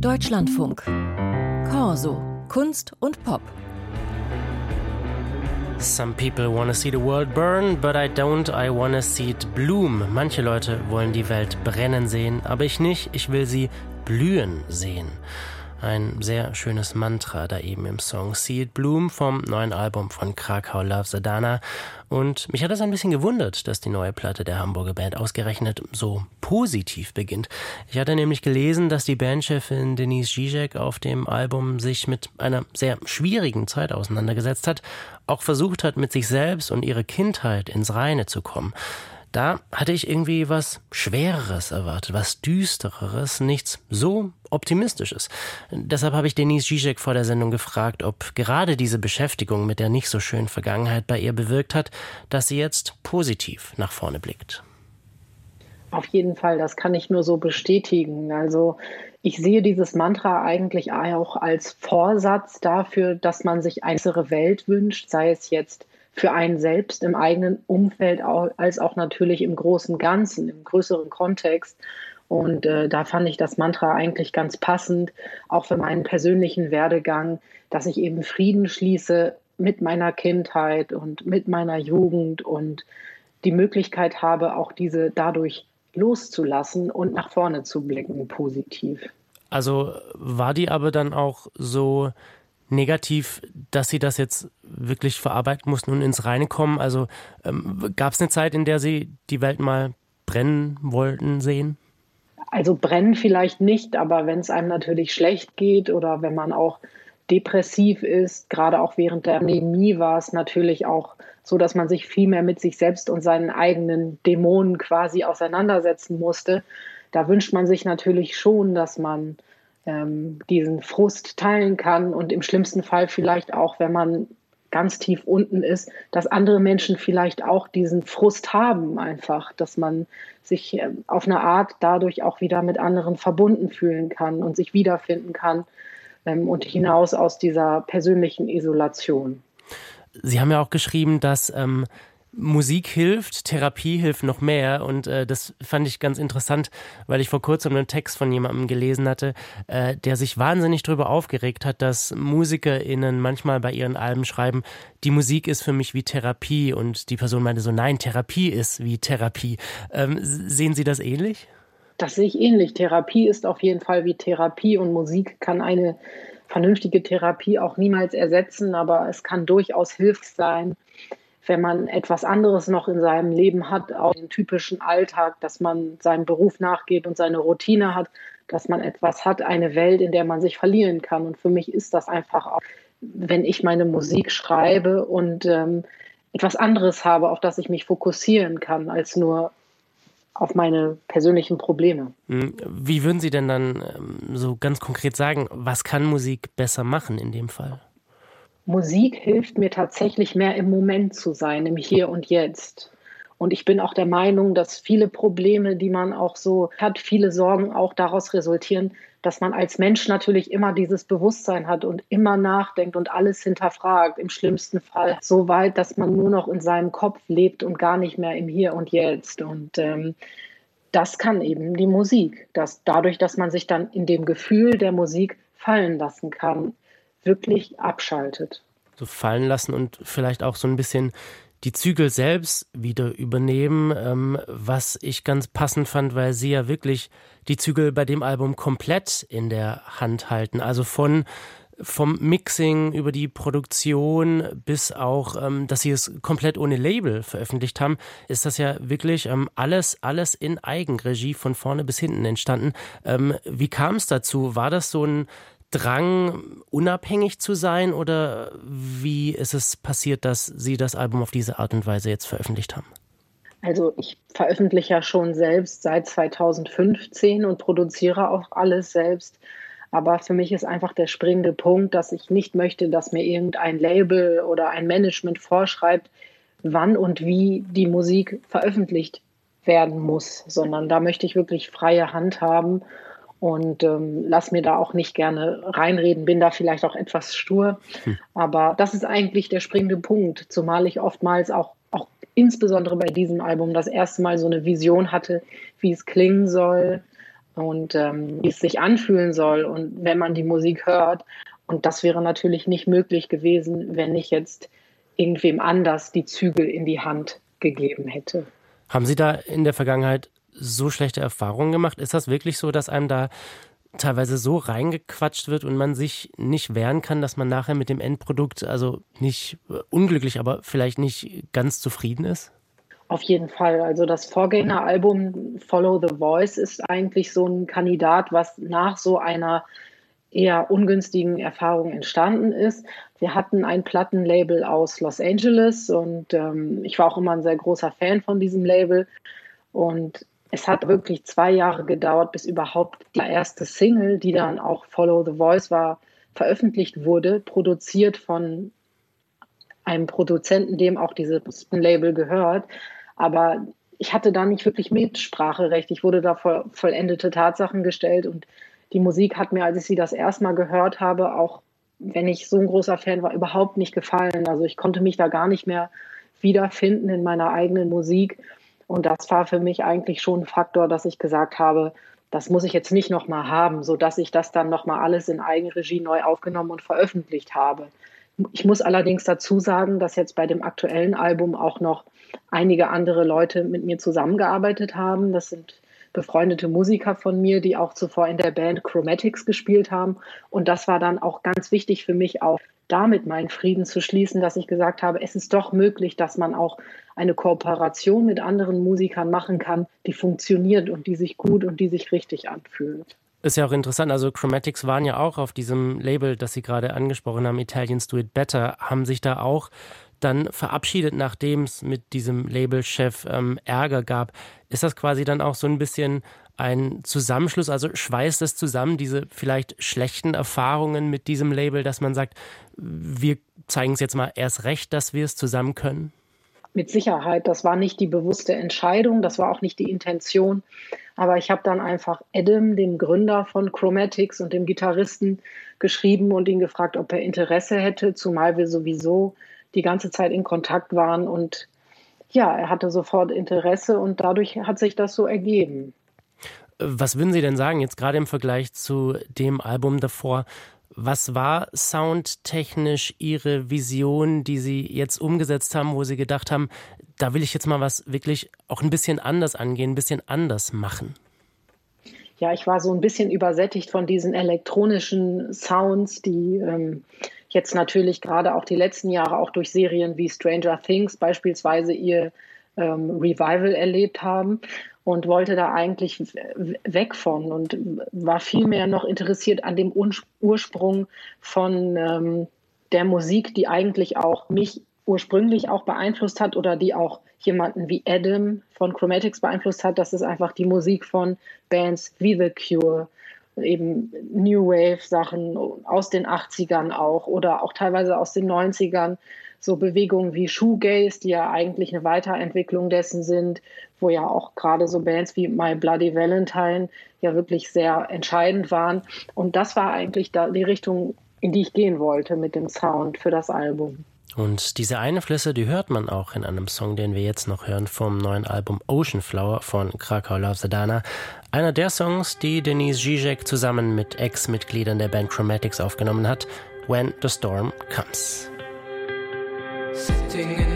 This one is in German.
Deutschlandfunk. Corso. Kunst und Pop. Some people wanna see the world burn, but I don't, I wanna see it bloom. Manche Leute wollen die Welt brennen sehen, aber ich nicht, ich will sie blühen sehen. Ein sehr schönes Mantra da eben im Song See Bloom vom neuen Album von Krakau Love Sadana. Und mich hat das ein bisschen gewundert, dass die neue Platte der Hamburger Band ausgerechnet so positiv beginnt. Ich hatte nämlich gelesen, dass die Bandchefin Denise Zizek auf dem Album sich mit einer sehr schwierigen Zeit auseinandergesetzt hat, auch versucht hat, mit sich selbst und ihrer Kindheit ins Reine zu kommen. Da hatte ich irgendwie was Schwereres erwartet, was Düstereres, nichts so Optimistisches. Deshalb habe ich Denise Zizek vor der Sendung gefragt, ob gerade diese Beschäftigung mit der nicht so schönen Vergangenheit bei ihr bewirkt hat, dass sie jetzt positiv nach vorne blickt. Auf jeden Fall, das kann ich nur so bestätigen. Also ich sehe dieses Mantra eigentlich auch als Vorsatz dafür, dass man sich eine bessere Welt wünscht, sei es jetzt für einen selbst im eigenen Umfeld als auch natürlich im großen Ganzen, im größeren Kontext. Und äh, da fand ich das Mantra eigentlich ganz passend, auch für meinen persönlichen Werdegang, dass ich eben Frieden schließe mit meiner Kindheit und mit meiner Jugend und die Möglichkeit habe, auch diese dadurch loszulassen und nach vorne zu blicken, positiv. Also war die aber dann auch so negativ, dass Sie das jetzt wirklich verarbeiten mussten und ins Reine kommen? Also ähm, gab es eine Zeit, in der Sie die Welt mal brennen wollten sehen? Also brennen vielleicht nicht, aber wenn es einem natürlich schlecht geht oder wenn man auch depressiv ist, gerade auch während der Pandemie war es natürlich auch so, dass man sich viel mehr mit sich selbst und seinen eigenen Dämonen quasi auseinandersetzen musste. Da wünscht man sich natürlich schon, dass man ähm, diesen Frust teilen kann und im schlimmsten Fall vielleicht auch, wenn man ganz tief unten ist, dass andere Menschen vielleicht auch diesen Frust haben, einfach, dass man sich ähm, auf eine Art dadurch auch wieder mit anderen verbunden fühlen kann und sich wiederfinden kann ähm, und hinaus aus dieser persönlichen Isolation. Sie haben ja auch geschrieben, dass ähm, Musik hilft, Therapie hilft noch mehr. Und äh, das fand ich ganz interessant, weil ich vor kurzem einen Text von jemandem gelesen hatte, äh, der sich wahnsinnig darüber aufgeregt hat, dass MusikerInnen manchmal bei ihren Alben schreiben, die Musik ist für mich wie Therapie. Und die Person meinte so, nein, Therapie ist wie Therapie. Ähm, sehen Sie das ähnlich? Das sehe ich ähnlich. Therapie ist auf jeden Fall wie Therapie und Musik kann eine vernünftige Therapie auch niemals ersetzen, aber es kann durchaus hilfreich sein wenn man etwas anderes noch in seinem Leben hat, auch den typischen Alltag, dass man seinem Beruf nachgeht und seine Routine hat, dass man etwas hat, eine Welt, in der man sich verlieren kann. Und für mich ist das einfach auch, wenn ich meine Musik schreibe und ähm, etwas anderes habe, auf das ich mich fokussieren kann, als nur auf meine persönlichen Probleme. Hm, wie würden Sie denn dann ähm, so ganz konkret sagen, was kann Musik besser machen in dem Fall? Musik hilft mir tatsächlich mehr im Moment zu sein, im Hier und Jetzt. Und ich bin auch der Meinung, dass viele Probleme, die man auch so hat, viele Sorgen auch daraus resultieren, dass man als Mensch natürlich immer dieses Bewusstsein hat und immer nachdenkt und alles hinterfragt. Im schlimmsten Fall so weit, dass man nur noch in seinem Kopf lebt und gar nicht mehr im Hier und Jetzt. Und ähm, das kann eben die Musik. Dass dadurch, dass man sich dann in dem Gefühl der Musik fallen lassen kann, wirklich abschaltet. So fallen lassen und vielleicht auch so ein bisschen die Zügel selbst wieder übernehmen, ähm, was ich ganz passend fand, weil sie ja wirklich die Zügel bei dem Album komplett in der Hand halten. Also von vom Mixing über die Produktion bis auch, ähm, dass sie es komplett ohne Label veröffentlicht haben, ist das ja wirklich ähm, alles, alles in Eigenregie von vorne bis hinten entstanden. Ähm, wie kam es dazu? War das so ein Drang, unabhängig zu sein oder wie ist es passiert, dass Sie das Album auf diese Art und Weise jetzt veröffentlicht haben? Also ich veröffentliche ja schon selbst seit 2015 und produziere auch alles selbst. Aber für mich ist einfach der springende Punkt, dass ich nicht möchte, dass mir irgendein Label oder ein Management vorschreibt, wann und wie die Musik veröffentlicht werden muss, sondern da möchte ich wirklich freie Hand haben und ähm, lass mir da auch nicht gerne reinreden, bin da vielleicht auch etwas stur. Hm. Aber das ist eigentlich der springende Punkt, zumal ich oftmals auch, auch insbesondere bei diesem Album das erste Mal so eine Vision hatte, wie es klingen soll. und ähm, wie es sich anfühlen soll und wenn man die Musik hört. Und das wäre natürlich nicht möglich gewesen, wenn ich jetzt irgendwem anders die Zügel in die Hand gegeben hätte. Haben Sie da in der Vergangenheit so schlechte Erfahrungen gemacht? Ist das wirklich so, dass einem da teilweise so reingequatscht wird und man sich nicht wehren kann, dass man nachher mit dem Endprodukt also nicht äh, unglücklich, aber vielleicht nicht ganz zufrieden ist? Auf jeden Fall. Also das Vorgängeralbum Follow the Voice ist eigentlich so ein Kandidat, was nach so einer eher ungünstigen Erfahrung entstanden ist. Wir hatten ein Plattenlabel aus Los Angeles und ähm, ich war auch immer ein sehr großer Fan von diesem Label. Und es hat wirklich zwei Jahre gedauert, bis überhaupt die erste Single, die dann auch Follow the Voice war, veröffentlicht wurde, produziert von einem Produzenten, dem auch dieses Label gehört. Aber ich hatte da nicht wirklich Mitspracherecht. Ich wurde da vor vollendete Tatsachen gestellt und die Musik hat mir, als ich sie das erste Mal gehört habe, auch wenn ich so ein großer Fan war, überhaupt nicht gefallen. Also ich konnte mich da gar nicht mehr wiederfinden in meiner eigenen Musik. Und das war für mich eigentlich schon ein Faktor, dass ich gesagt habe, das muss ich jetzt nicht nochmal haben, sodass ich das dann nochmal alles in Eigenregie neu aufgenommen und veröffentlicht habe. Ich muss allerdings dazu sagen, dass jetzt bei dem aktuellen Album auch noch einige andere Leute mit mir zusammengearbeitet haben. Das sind befreundete Musiker von mir, die auch zuvor in der Band Chromatics gespielt haben. Und das war dann auch ganz wichtig für mich, auch damit meinen Frieden zu schließen, dass ich gesagt habe, es ist doch möglich, dass man auch eine Kooperation mit anderen Musikern machen kann, die funktioniert und die sich gut und die sich richtig anfühlt. Ist ja auch interessant. Also Chromatics waren ja auch auf diesem Label, das Sie gerade angesprochen haben, Italians Do It Better, haben sich da auch dann verabschiedet, nachdem es mit diesem Labelchef ähm, Ärger gab. Ist das quasi dann auch so ein bisschen ein Zusammenschluss, also schweißt es zusammen, diese vielleicht schlechten Erfahrungen mit diesem Label, dass man sagt, wir zeigen es jetzt mal erst recht, dass wir es zusammen können? Mit Sicherheit, das war nicht die bewusste Entscheidung, das war auch nicht die Intention, aber ich habe dann einfach Adam, dem Gründer von Chromatics und dem Gitarristen, geschrieben und ihn gefragt, ob er Interesse hätte, zumal wir sowieso die ganze Zeit in Kontakt waren und ja, er hatte sofort Interesse und dadurch hat sich das so ergeben. Was würden Sie denn sagen, jetzt gerade im Vergleich zu dem Album davor? Was war soundtechnisch Ihre Vision, die Sie jetzt umgesetzt haben, wo Sie gedacht haben, da will ich jetzt mal was wirklich auch ein bisschen anders angehen, ein bisschen anders machen? Ja, ich war so ein bisschen übersättigt von diesen elektronischen Sounds, die ähm, jetzt natürlich gerade auch die letzten Jahre auch durch Serien wie Stranger Things beispielsweise ihr ähm, Revival erlebt haben und wollte da eigentlich weg von und war vielmehr noch interessiert an dem Ursprung von ähm, der Musik, die eigentlich auch mich ursprünglich auch beeinflusst hat oder die auch jemanden wie Adam von Chromatics beeinflusst hat. Das ist einfach die Musik von Bands wie The Cure, eben New Wave Sachen aus den 80ern auch oder auch teilweise aus den 90ern. So Bewegungen wie Shoegaze, die ja eigentlich eine Weiterentwicklung dessen sind, wo ja auch gerade so Bands wie My Bloody Valentine ja wirklich sehr entscheidend waren. Und das war eigentlich da die Richtung, in die ich gehen wollte mit dem Sound für das Album. Und diese Einflüsse, die hört man auch in einem Song, den wir jetzt noch hören vom neuen Album Ocean Flower von Krakau Love Sedana. Einer der Songs, die Denise Zizek zusammen mit Ex-Mitgliedern der Band Chromatics aufgenommen hat, When the Storm Comes. sitting in